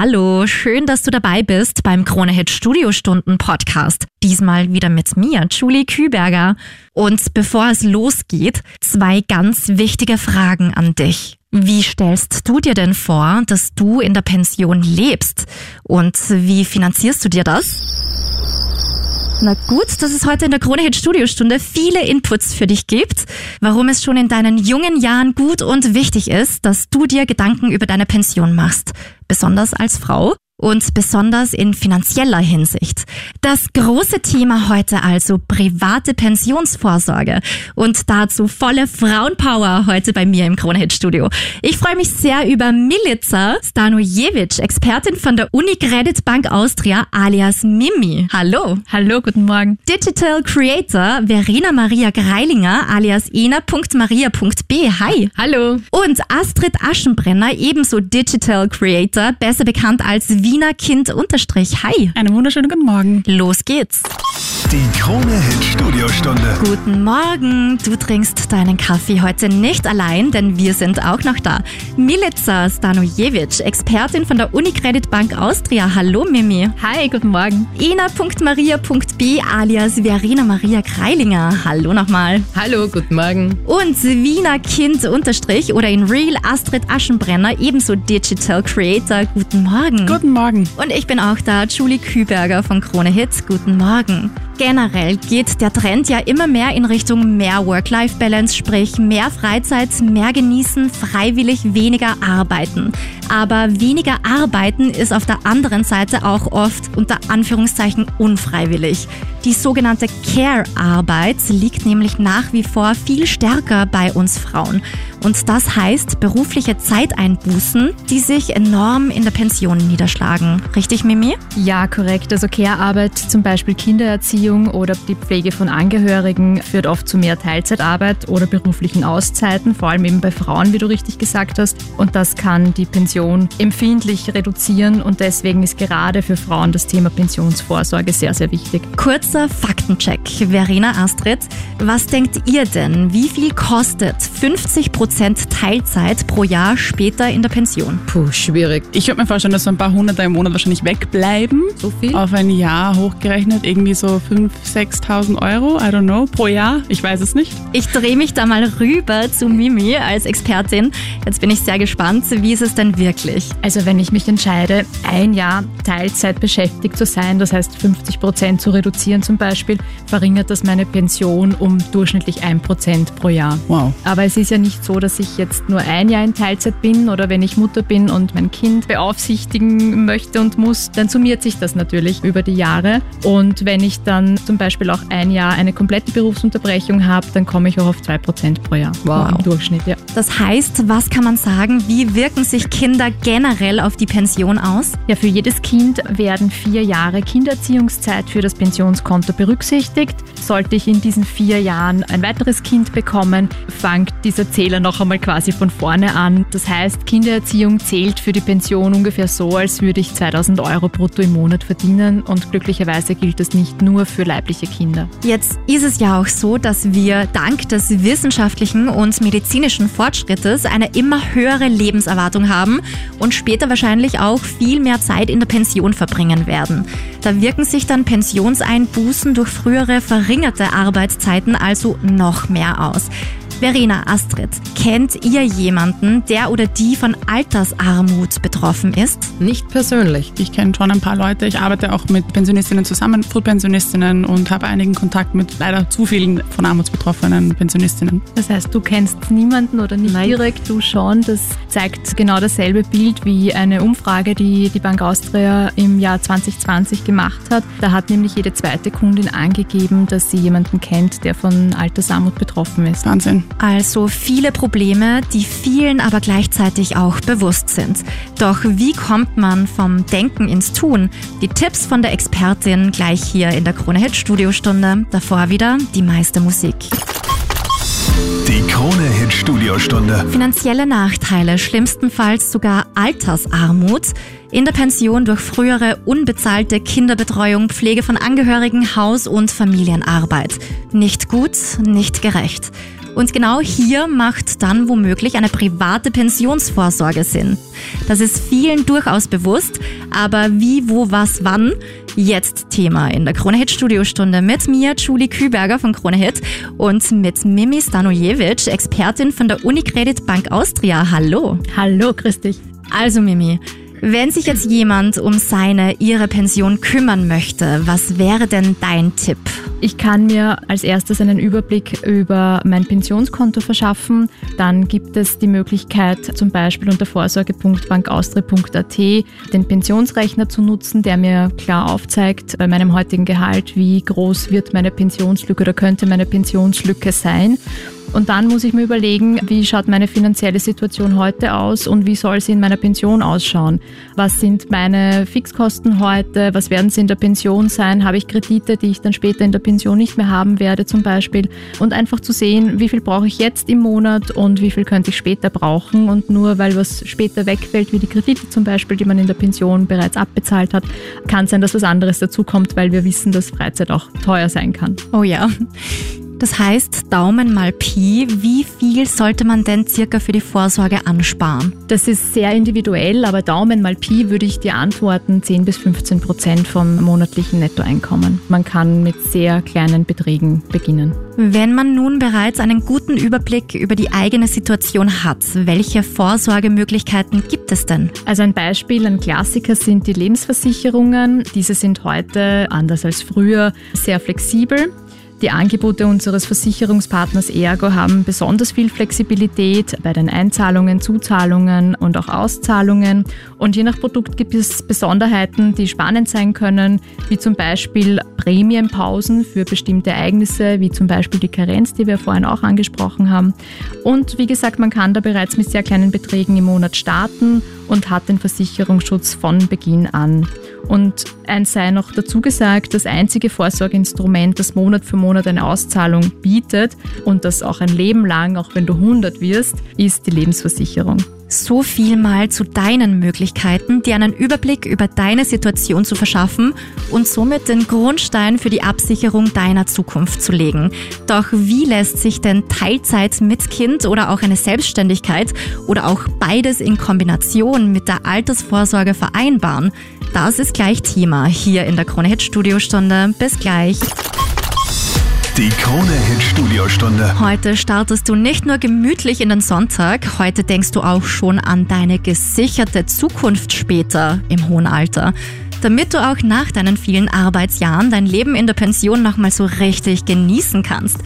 Hallo, schön, dass du dabei bist beim Kronehit Studiostunden Podcast. Diesmal wieder mit mir, Julie Küberger. Und bevor es losgeht, zwei ganz wichtige Fragen an dich. Wie stellst du dir denn vor, dass du in der Pension lebst? Und wie finanzierst du dir das? Na gut, dass es heute in der Krone Hit Studiostunde viele Inputs für dich gibt, warum es schon in deinen jungen Jahren gut und wichtig ist, dass du dir Gedanken über deine Pension machst, besonders als Frau und besonders in finanzieller Hinsicht. Das große Thema heute also private Pensionsvorsorge und dazu volle Frauenpower heute bei mir im Kronehit Studio. Ich freue mich sehr über Milica Stanojevic, Expertin von der Unicredit Bank Austria alias Mimi. Hallo. Hallo, guten Morgen. Digital Creator Verena Maria Greilinger alias ena.maria.b. Hi. Hallo. Und Astrid Aschenbrenner, ebenso Digital Creator, besser bekannt als Wiener Kind unterstrich. Hi. Einen wunderschönen guten Morgen. Los geht's. Die Krone Hit Studiostunde. Guten Morgen. Du trinkst deinen Kaffee heute nicht allein, denn wir sind auch noch da. Milica Stanojevic, Expertin von der Unicredit Bank Austria. Hallo Mimi. Hi, guten Morgen. Ina.maria.b alias Verena Maria Kreilinger. Hallo nochmal. Hallo, guten Morgen. Und Wiener Kind unterstrich oder in Real Astrid Aschenbrenner, ebenso Digital Creator. Guten Morgen. Guten Morgen. Und ich bin auch da, Julie Küberger von Krone Hits. Guten Morgen. Generell geht der Trend ja immer mehr in Richtung mehr Work-Life-Balance, sprich mehr Freizeit, mehr genießen, freiwillig weniger arbeiten. Aber weniger arbeiten ist auf der anderen Seite auch oft unter Anführungszeichen unfreiwillig. Die sogenannte Care-Arbeit liegt nämlich nach wie vor viel stärker bei uns Frauen. Und das heißt berufliche Zeiteinbußen, die sich enorm in der Pension niederschlagen. Richtig, Mimi? Ja, korrekt. Also Care-Arbeit, zum Beispiel Kindererziehung oder die Pflege von Angehörigen, führt oft zu mehr Teilzeitarbeit oder beruflichen Auszeiten, vor allem eben bei Frauen, wie du richtig gesagt hast. Und das kann die Pension empfindlich reduzieren und deswegen ist gerade für Frauen das Thema Pensionsvorsorge sehr, sehr wichtig. Kurzer Faktencheck. Verena Astrid, was denkt ihr denn? Wie viel kostet 50 Prozent Teilzeit pro Jahr später in der Pension? Puh, schwierig. Ich würde mir vorstellen, dass so ein paar Hunderter im Monat wahrscheinlich wegbleiben. So viel? Auf ein Jahr hochgerechnet irgendwie so 5.000, 6.000 Euro, I don't know, pro Jahr. Ich weiß es nicht. Ich drehe mich da mal rüber zu Mimi als Expertin. Jetzt bin ich sehr gespannt. Wie ist es denn wirklich? Also wenn ich mich entscheide, ein Jahr Teilzeit beschäftigt zu sein, das heißt 50 Prozent zu reduzieren zum Beispiel, verringert das meine Pension um durchschnittlich ein Prozent pro Jahr. Wow. Aber es ist ja nicht so, dass ich jetzt nur ein Jahr in Teilzeit bin oder wenn ich Mutter bin und mein Kind beaufsichtigen möchte und muss, dann summiert sich das natürlich über die Jahre. Und wenn ich dann zum Beispiel auch ein Jahr eine komplette Berufsunterbrechung habe, dann komme ich auch auf zwei Prozent pro Jahr Wow. im Durchschnitt. Ja. Das heißt, was kann man sagen? Wie wirken sich Kinder generell auf die Pension aus? Ja, für jedes Kind werden vier Jahre Kindererziehungszeit für das Pensionskonto berücksichtigt. Sollte ich in diesen vier Jahren ein weiteres Kind bekommen, fängt dieser Zähler noch einmal quasi von vorne an. Das heißt, Kindererziehung zählt für die Pension ungefähr so, als würde ich 2000 Euro brutto im Monat verdienen. Und glücklicherweise gilt das nicht nur für leibliche Kinder. Jetzt ist es ja auch so, dass wir dank des wissenschaftlichen und medizinischen Fortschrittes eine immer höhere Lebenserwartung haben und später wahrscheinlich auch viel mehr Zeit in der Pension verbringen werden. Da wirken sich dann Pensionseinbußen durch frühere verringerte Arbeitszeiten also noch mehr aus. Verena Astrid, kennt ihr jemanden, der oder die von Altersarmut betroffen ist? Nicht persönlich. Ich kenne schon ein paar Leute. Ich arbeite auch mit Pensionistinnen zusammen, Frühpensionistinnen und habe einigen Kontakt mit leider zu vielen von armutsbetroffenen Pensionistinnen. Das heißt, du kennst niemanden oder nicht direkt, du schon. Das zeigt genau dasselbe Bild wie eine Umfrage, die die Bank Austria im Jahr 2020 gemacht hat. Da hat nämlich jede zweite Kundin angegeben, dass sie jemanden kennt, der von Altersarmut betroffen ist. Wahnsinn. Also viele Probleme, die vielen aber gleichzeitig auch bewusst sind. Doch wie kommt man vom Denken ins Tun? Die Tipps von der Expertin gleich hier in der Krone Hit Studiostunde. Davor wieder die meiste Musik. Die Krone Hit Studiostunde. Finanzielle Nachteile, schlimmstenfalls sogar Altersarmut. In der Pension durch frühere unbezahlte Kinderbetreuung, Pflege von Angehörigen, Haus- und Familienarbeit. Nicht gut, nicht gerecht. Und genau hier macht dann womöglich eine private Pensionsvorsorge Sinn. Das ist vielen durchaus bewusst, aber wie, wo, was, wann? Jetzt Thema in der Kronehit Studiostunde mit mir, Julie Küberger von Kronehit und mit Mimi Stanojevic, Expertin von der Unicredit Bank Austria. Hallo. Hallo, grüß dich. Also Mimi, wenn sich jetzt jemand um seine, ihre Pension kümmern möchte, was wäre denn dein Tipp? Ich kann mir als erstes einen Überblick über mein Pensionskonto verschaffen. Dann gibt es die Möglichkeit, zum Beispiel unter vorsorge.bankaustria.at den Pensionsrechner zu nutzen, der mir klar aufzeigt bei meinem heutigen Gehalt, wie groß wird meine Pensionslücke oder könnte meine Pensionslücke sein. Und dann muss ich mir überlegen, wie schaut meine finanzielle Situation heute aus und wie soll sie in meiner Pension ausschauen? Was sind meine Fixkosten heute? Was werden sie in der Pension sein? Habe ich Kredite, die ich dann später in der Pension nicht mehr haben werde zum Beispiel? Und einfach zu sehen, wie viel brauche ich jetzt im Monat und wie viel könnte ich später brauchen? Und nur weil was später wegfällt, wie die Kredite zum Beispiel, die man in der Pension bereits abbezahlt hat, kann sein, dass was anderes dazukommt, weil wir wissen, dass Freizeit auch teuer sein kann. Oh ja. Das heißt, Daumen mal Pi, wie viel sollte man denn circa für die Vorsorge ansparen? Das ist sehr individuell, aber Daumen mal Pi würde ich dir antworten, 10 bis 15 Prozent vom monatlichen Nettoeinkommen. Man kann mit sehr kleinen Beträgen beginnen. Wenn man nun bereits einen guten Überblick über die eigene Situation hat, welche Vorsorgemöglichkeiten gibt es denn? Also ein Beispiel, ein Klassiker sind die Lebensversicherungen. Diese sind heute, anders als früher, sehr flexibel. Die Angebote unseres Versicherungspartners Ergo haben besonders viel Flexibilität bei den Einzahlungen, Zuzahlungen und auch Auszahlungen. Und je nach Produkt gibt es Besonderheiten, die spannend sein können, wie zum Beispiel Prämienpausen für bestimmte Ereignisse, wie zum Beispiel die Karenz, die wir vorhin auch angesprochen haben. Und wie gesagt, man kann da bereits mit sehr kleinen Beträgen im Monat starten und hat den Versicherungsschutz von Beginn an. Und eins sei noch dazu gesagt, das einzige Vorsorgeinstrument, das Monat für Monat eine Auszahlung bietet und das auch ein Leben lang, auch wenn du 100 wirst, ist die Lebensversicherung. So viel mal zu deinen Möglichkeiten, dir einen Überblick über deine Situation zu verschaffen und somit den Grundstein für die Absicherung deiner Zukunft zu legen. Doch wie lässt sich denn Teilzeit mit Kind oder auch eine Selbstständigkeit oder auch beides in Kombination mit der Altersvorsorge vereinbaren? Das ist gleich Thema hier in der Krone Hit Studiostunde. Bis gleich. Die Krone Hit Studiostunde. Heute startest du nicht nur gemütlich in den Sonntag, heute denkst du auch schon an deine gesicherte Zukunft später im hohen Alter. Damit du auch nach deinen vielen Arbeitsjahren dein Leben in der Pension nochmal so richtig genießen kannst.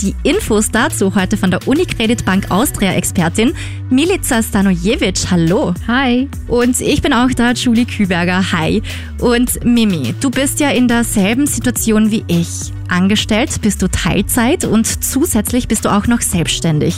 Die Infos dazu heute von der Unicredit Bank Austria Expertin Milica Stanojevic. Hallo. Hi. Und ich bin auch da, Julie Küberger. Hi. Und Mimi, du bist ja in derselben Situation wie ich. Angestellt bist du Teilzeit und zusätzlich bist du auch noch selbstständig.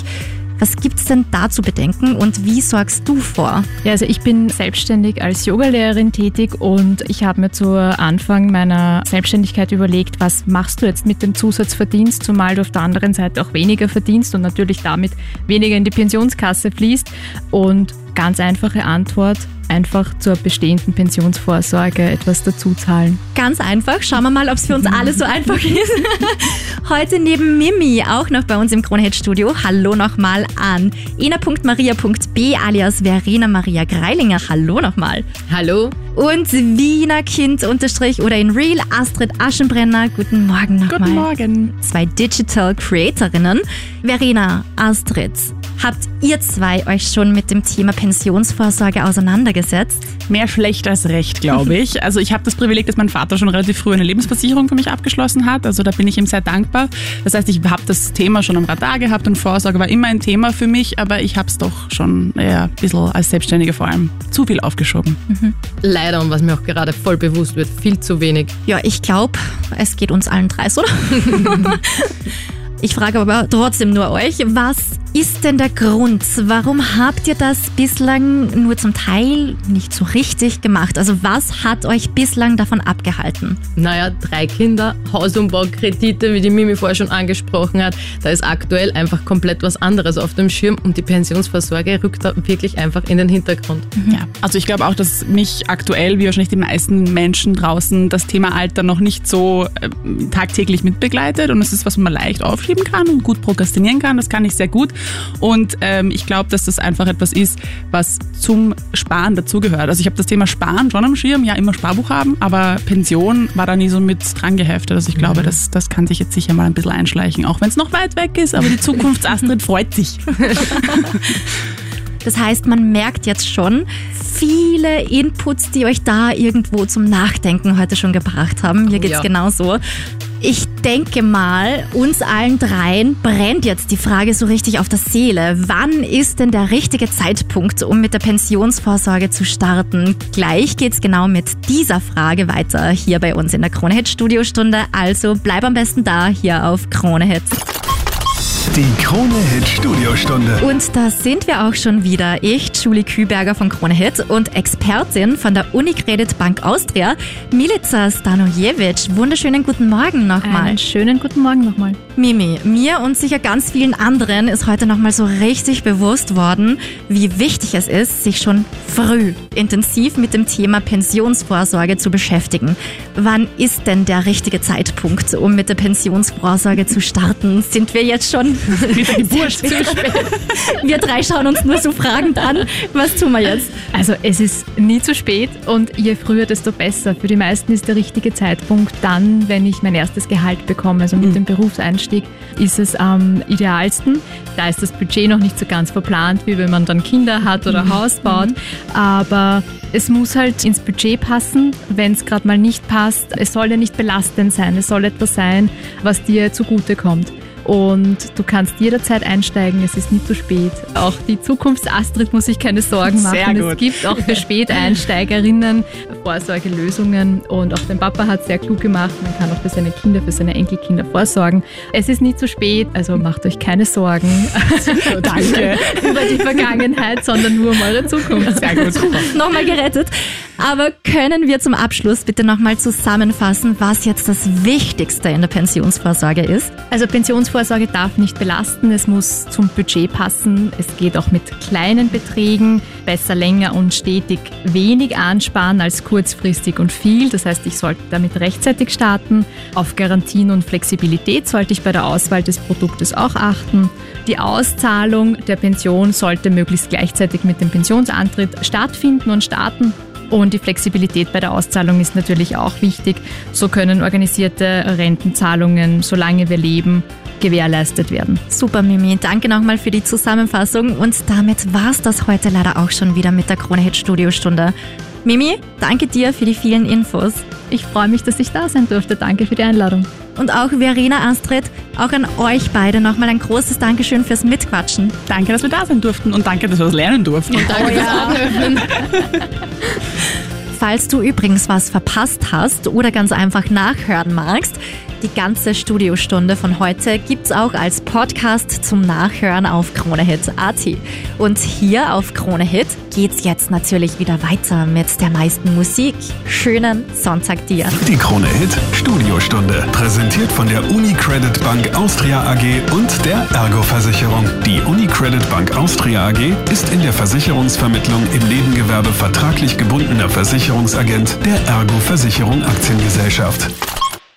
Was gibt's denn da zu bedenken und wie sorgst du vor? Ja, also ich bin selbstständig als Yogalehrerin tätig und ich habe mir zu Anfang meiner Selbstständigkeit überlegt, was machst du jetzt mit dem Zusatzverdienst, zumal du auf der anderen Seite auch weniger verdienst und natürlich damit weniger in die Pensionskasse fließt. Und ganz einfache Antwort, einfach zur bestehenden Pensionsvorsorge etwas dazu zahlen. Ganz einfach. Schauen wir mal, ob es für uns alle so einfach ist. Heute neben Mimi auch noch bei uns im Kronhead Studio. Hallo nochmal an ena.maria.b alias Verena Maria Greilinger. Hallo nochmal. Hallo. Und Wiener Kind unterstrich oder in Real Astrid Aschenbrenner. Guten Morgen nochmal. Guten Morgen. Zwei Digital Creatorinnen. Verena, Astrid, Habt ihr zwei euch schon mit dem Thema Pensionsvorsorge auseinandergesetzt? Mehr schlecht als recht, glaube ich. Also ich habe das Privileg, dass mein Vater schon relativ früh eine Lebensversicherung für mich abgeschlossen hat. Also da bin ich ihm sehr dankbar. Das heißt, ich habe das Thema schon am Radar gehabt und Vorsorge war immer ein Thema für mich, aber ich habe es doch schon eher ein bisschen als Selbstständige vor allem zu viel aufgeschoben. Mhm. Leider und was mir auch gerade voll bewusst wird, viel zu wenig. Ja, ich glaube, es geht uns allen drei so. Ich frage aber trotzdem nur euch, was ist denn der Grund? Warum habt ihr das bislang nur zum Teil nicht so richtig gemacht? Also was hat euch bislang davon abgehalten? Naja, drei Kinder, Hausumbau-Kredite, wie die Mimi vorher schon angesprochen hat. Da ist aktuell einfach komplett was anderes auf dem Schirm und die Pensionsvorsorge rückt da wirklich einfach in den Hintergrund. Ja, also ich glaube auch, dass mich aktuell, wie wahrscheinlich die meisten Menschen draußen, das Thema Alter noch nicht so äh, tagtäglich mitbegleitet und es ist was, man leicht aufschieben kann und gut prokrastinieren kann. Das kann ich sehr gut. Und ähm, ich glaube, dass das einfach etwas ist, was zum Sparen dazugehört. Also ich habe das Thema Sparen schon am Schirm, ja immer Sparbuch haben, aber Pension war da nie so mit dran geheftet. Also ich glaube, mhm. das, das kann sich jetzt sicher mal ein bisschen einschleichen, auch wenn es noch weit weg ist, aber die Zukunftsastrid freut sich. Das heißt, man merkt jetzt schon viele Inputs, die euch da irgendwo zum Nachdenken heute schon gebracht haben. Mir geht's ja. genauso. Ich denke mal, uns allen dreien brennt jetzt die Frage so richtig auf der Seele. Wann ist denn der richtige Zeitpunkt, um mit der Pensionsvorsorge zu starten? Gleich geht's genau mit dieser Frage weiter hier bei uns in der Kronehit Studiostunde. Also bleib am besten da hier auf Kronehit. Die Krone Hit Studiostunde. Und da sind wir auch schon wieder. Ich, Julie Küberger von Krone Hit und Expertin von der Unicredit Bank Austria, Milica Stanojevic. Wunderschönen guten Morgen nochmal. Einen schönen guten Morgen nochmal. Mimi, mir und sicher ganz vielen anderen ist heute nochmal so richtig bewusst worden, wie wichtig es ist, sich schon früh intensiv mit dem Thema Pensionsvorsorge zu beschäftigen. Wann ist denn der richtige Zeitpunkt, um mit der Pensionsvorsorge zu starten? Sind wir jetzt schon Wurscht, Wir drei schauen uns nur so fragend an. Was tun wir jetzt? Also es ist nie zu spät und je früher, desto besser. Für die meisten ist der richtige Zeitpunkt dann, wenn ich mein erstes Gehalt bekomme, also mit mhm. dem Berufseinstieg ist es am idealsten. Da ist das Budget noch nicht so ganz verplant, wie wenn man dann Kinder hat oder mhm. Haus baut. Mhm. Aber es muss halt ins Budget passen, wenn es gerade mal nicht passt. Es soll ja nicht belastend sein. Es soll etwas sein, was dir zugute kommt. Und du kannst jederzeit einsteigen, es ist nie zu spät. Auch die Zukunfts-Astrid muss sich keine Sorgen machen. Sehr gut. Es gibt auch für Späteinsteigerinnen Vorsorgelösungen und auch dein Papa hat sehr klug gemacht. Man kann auch für seine Kinder, für seine Enkelkinder vorsorgen. Es ist nie zu spät, also macht euch keine Sorgen. Danke. über die Vergangenheit, sondern nur um eure Zukunft. Sehr gut. Nochmal gerettet. Aber können wir zum Abschluss bitte nochmal zusammenfassen, was jetzt das Wichtigste in der Pensionsvorsorge ist? Also Pensionsvorsorge darf nicht belasten, es muss zum Budget passen. Es geht auch mit kleinen Beträgen, besser länger und stetig wenig ansparen als kurzfristig und viel. Das heißt, ich sollte damit rechtzeitig starten. Auf Garantien und Flexibilität sollte ich bei der Auswahl des Produktes auch achten. Die Auszahlung der Pension sollte möglichst gleichzeitig mit dem Pensionsantritt stattfinden und starten. Und die Flexibilität bei der Auszahlung ist natürlich auch wichtig. So können organisierte Rentenzahlungen, solange wir leben, gewährleistet werden. Super, Mimi. Danke nochmal für die Zusammenfassung. Und damit war es das heute leider auch schon wieder mit der Krone Hit Studiostunde. Mimi, danke dir für die vielen Infos. Ich freue mich, dass ich da sein durfte. Danke für die Einladung. Und auch Verena Astrid, auch an euch beide nochmal ein großes Dankeschön fürs Mitquatschen. Danke, dass wir da sein durften und danke, dass wir was lernen durften. Und danke oh, ja. fürs Falls du übrigens was verpasst hast oder ganz einfach nachhören magst, die ganze Studiostunde von heute gibt's auch als Podcast zum Nachhören auf KroneHit.at. Und hier auf KroneHit geht's jetzt natürlich wieder weiter mit der meisten Musik. Schönen Sonntag dir. Die KroneHit Studiostunde, präsentiert von der UniCredit Bank Austria AG und der Ergo Versicherung. Die UniCredit Bank Austria AG ist in der Versicherungsvermittlung im Nebengewerbe vertraglich gebundener Versicherungsagent der Ergo Versicherung Aktiengesellschaft.